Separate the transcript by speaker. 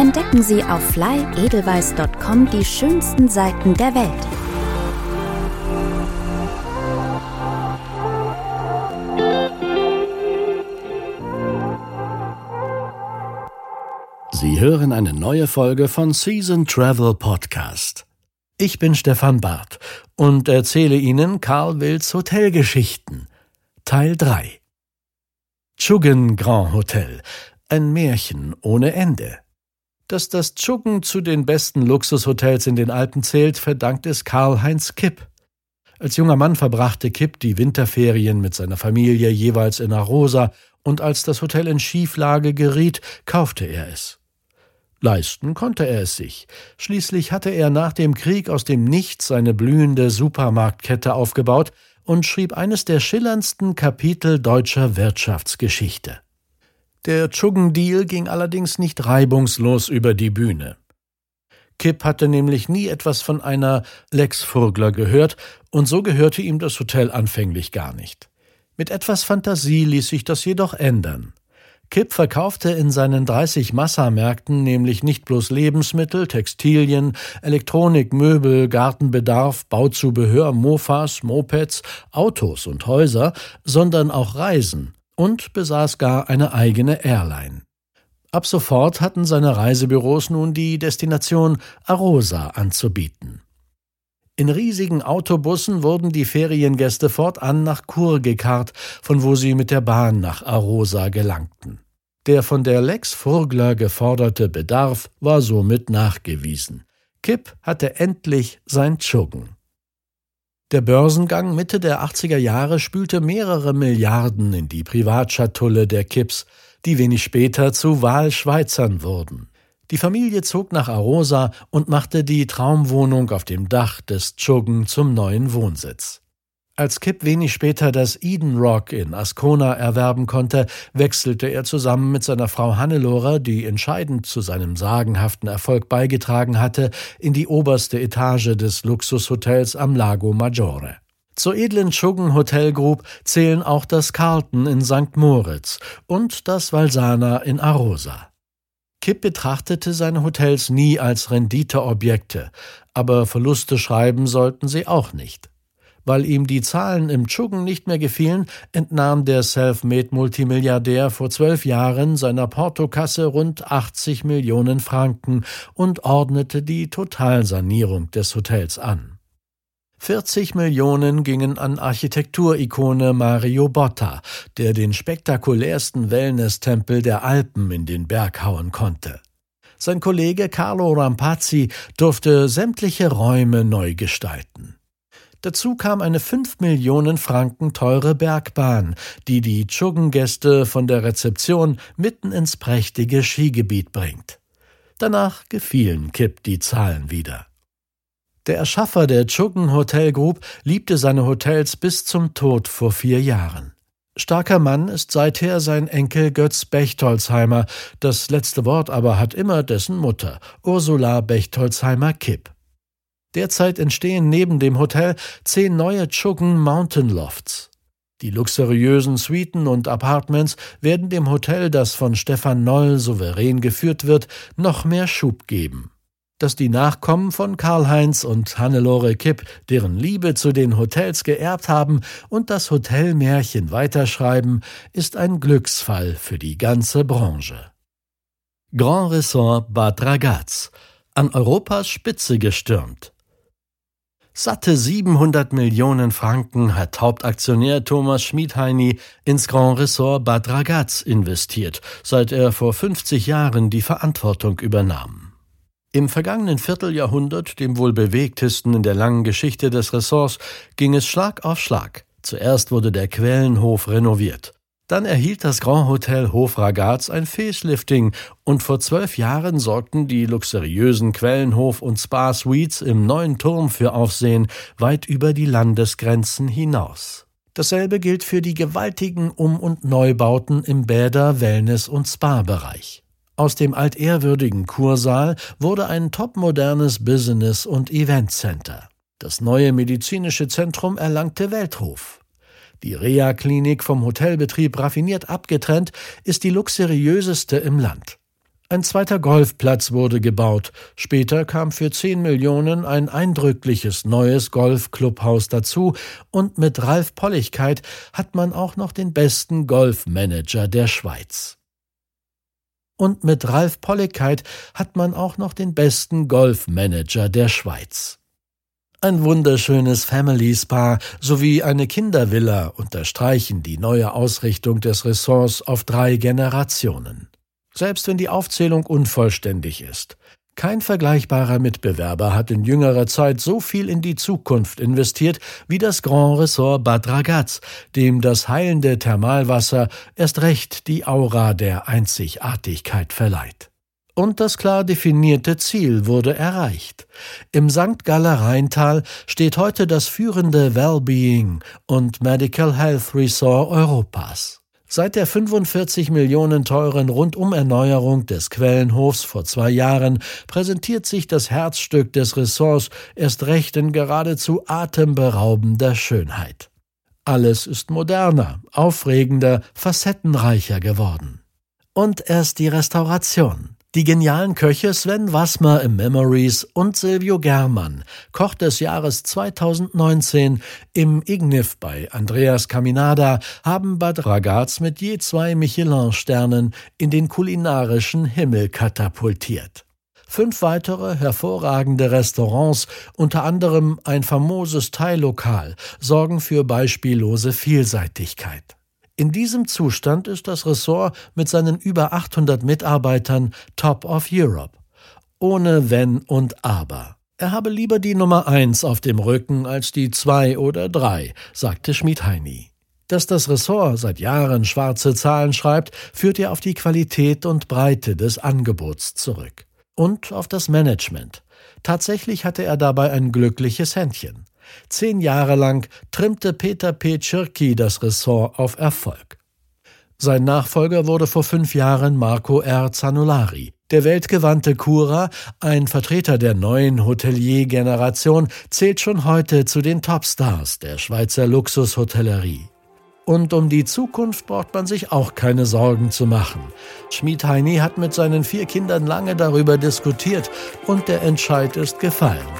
Speaker 1: Entdecken Sie auf flyedelweiss.com die schönsten Seiten der Welt.
Speaker 2: Sie hören eine neue Folge von Season Travel Podcast. Ich bin Stefan Barth und erzähle Ihnen Karl Wills Hotelgeschichten. Teil 3. Chuggen Grand Hotel. Ein Märchen ohne Ende. Dass das Chuggen zu den besten Luxushotels in den Alpen zählt, verdankt es Karl-Heinz Kipp. Als junger Mann verbrachte Kipp die Winterferien mit seiner Familie jeweils in Arosa, und als das Hotel in Schieflage geriet, kaufte er es. Leisten konnte er es sich. Schließlich hatte er nach dem Krieg aus dem Nichts seine blühende Supermarktkette aufgebaut und schrieb eines der schillerndsten Kapitel deutscher Wirtschaftsgeschichte. Der Chuggen-Deal ging allerdings nicht reibungslos über die Bühne. Kipp hatte nämlich nie etwas von einer Lex Furgler gehört, und so gehörte ihm das Hotel anfänglich gar nicht. Mit etwas Fantasie ließ sich das jedoch ändern. Kipp verkaufte in seinen 30 Massamärkten nämlich nicht bloß Lebensmittel, Textilien, Elektronik, Möbel, Gartenbedarf, Bauzubehör, Mofas, Mopeds, Autos und Häuser, sondern auch Reisen, und besaß gar eine eigene Airline. Ab sofort hatten seine Reisebüros nun die Destination Arosa anzubieten. In riesigen Autobussen wurden die Feriengäste fortan nach Chur gekarrt, von wo sie mit der Bahn nach Arosa gelangten. Der von der Lex Furgler geforderte Bedarf war somit nachgewiesen. Kipp hatte endlich sein Chuggen. Der Börsengang Mitte der 80er Jahre spülte mehrere Milliarden in die Privatschatulle der Kipps, die wenig später zu Wahlschweizern wurden. Die Familie zog nach Arosa und machte die Traumwohnung auf dem Dach des Chuggen zum neuen Wohnsitz. Als Kip wenig später das Eden Rock in Ascona erwerben konnte, wechselte er zusammen mit seiner Frau Hannelore, die entscheidend zu seinem sagenhaften Erfolg beigetragen hatte, in die oberste Etage des Luxushotels am Lago Maggiore. Zur edlen Chuggen Hotel Group zählen auch das Carlton in St. Moritz und das Valsana in Arosa. Kipp betrachtete seine Hotels nie als Renditeobjekte, aber Verluste schreiben sollten sie auch nicht. Weil ihm die Zahlen im Chuggen nicht mehr gefielen, entnahm der Selfmade-Multimilliardär vor zwölf Jahren seiner Portokasse rund 80 Millionen Franken und ordnete die Totalsanierung des Hotels an. 40 Millionen gingen an Architekturikone Mario Botta, der den spektakulärsten Wellness-Tempel der Alpen in den Berg hauen konnte. Sein Kollege Carlo Rampazzi durfte sämtliche Räume neu gestalten. Dazu kam eine fünf Millionen Franken teure Bergbahn, die die Chuggen-Gäste von der Rezeption mitten ins prächtige Skigebiet bringt. Danach gefielen Kipp die Zahlen wieder. Der Erschaffer der Chuggen Hotel Group liebte seine Hotels bis zum Tod vor vier Jahren. Starker Mann ist seither sein Enkel Götz Bechtolzheimer, das letzte Wort aber hat immer dessen Mutter, Ursula Bechtolzheimer Kipp. Derzeit entstehen neben dem Hotel zehn neue Chuggen Mountain Lofts. Die luxuriösen Suiten und Apartments werden dem Hotel, das von Stefan Noll souverän geführt wird, noch mehr Schub geben. Dass die Nachkommen von Karl-Heinz und Hannelore Kipp deren Liebe zu den Hotels geerbt haben und das Hotelmärchen weiterschreiben, ist ein Glücksfall für die ganze Branche. Grand Ressort Bad Ragaz, an Europas Spitze gestürmt. Satte 700 Millionen Franken hat Hauptaktionär Thomas Schmidheini ins Grand Ressort Bad Ragaz investiert, seit er vor 50 Jahren die Verantwortung übernahm. Im vergangenen Vierteljahrhundert, dem wohl bewegtesten in der langen Geschichte des Ressorts, ging es Schlag auf Schlag. Zuerst wurde der Quellenhof renoviert. Dann erhielt das Grand Hotel Hofragaz ein Facelifting und vor zwölf Jahren sorgten die luxuriösen Quellenhof- und Spa-Suites im neuen Turm für Aufsehen weit über die Landesgrenzen hinaus. Dasselbe gilt für die gewaltigen Um- und Neubauten im Bäder-, Wellness- und Spa-Bereich. Aus dem altehrwürdigen Kursaal wurde ein topmodernes Business- und Eventcenter. Das neue medizinische Zentrum erlangte Welthof. Die Reha-Klinik vom Hotelbetrieb raffiniert abgetrennt ist die luxuriöseste im Land. Ein zweiter Golfplatz wurde gebaut. Später kam für 10 Millionen ein eindrückliches neues Golfclubhaus dazu und mit Ralf Polligkeit hat man auch noch den besten Golfmanager der Schweiz. Und mit Ralf Polligkeit hat man auch noch den besten Golfmanager der Schweiz. Ein wunderschönes Family Spa sowie eine Kindervilla unterstreichen die neue Ausrichtung des Ressorts auf drei Generationen. Selbst wenn die Aufzählung unvollständig ist. Kein vergleichbarer Mitbewerber hat in jüngerer Zeit so viel in die Zukunft investiert wie das Grand Ressort Bad Ragaz, dem das heilende Thermalwasser erst recht die Aura der Einzigartigkeit verleiht. Und das klar definierte Ziel wurde erreicht. Im St. Galler Rheintal steht heute das führende Wellbeing und Medical Health Resort Europas. Seit der 45 Millionen teuren Rundumerneuerung des Quellenhofs vor zwei Jahren präsentiert sich das Herzstück des Ressorts erst recht in geradezu atemberaubender Schönheit. Alles ist moderner, aufregender, facettenreicher geworden. Und erst die Restauration. Die genialen Köche Sven Wassmer im Memories und Silvio Germann, Koch des Jahres 2019 im Ignif bei Andreas Caminada, haben Bad Ragaz mit je zwei Michelin-Sternen in den kulinarischen Himmel katapultiert. Fünf weitere hervorragende Restaurants, unter anderem ein famoses Teillokal, sorgen für beispiellose Vielseitigkeit. In diesem Zustand ist das Ressort mit seinen über 800 Mitarbeitern Top of Europe. Ohne Wenn und Aber. Er habe lieber die Nummer eins auf dem Rücken als die zwei oder drei, sagte Schmidheini. Dass das Ressort seit Jahren schwarze Zahlen schreibt, führt er auf die Qualität und Breite des Angebots zurück. Und auf das Management. Tatsächlich hatte er dabei ein glückliches Händchen. Zehn Jahre lang trimmte Peter P. Tschirki das Ressort auf Erfolg. Sein Nachfolger wurde vor fünf Jahren Marco R. Zanulari. Der weltgewandte Cura, ein Vertreter der neuen Hotelier-Generation, zählt schon heute zu den Topstars der Schweizer Luxushotellerie. Und um die Zukunft braucht man sich auch keine Sorgen zu machen. Schmied Heini hat mit seinen vier Kindern lange darüber diskutiert und der Entscheid ist gefallen.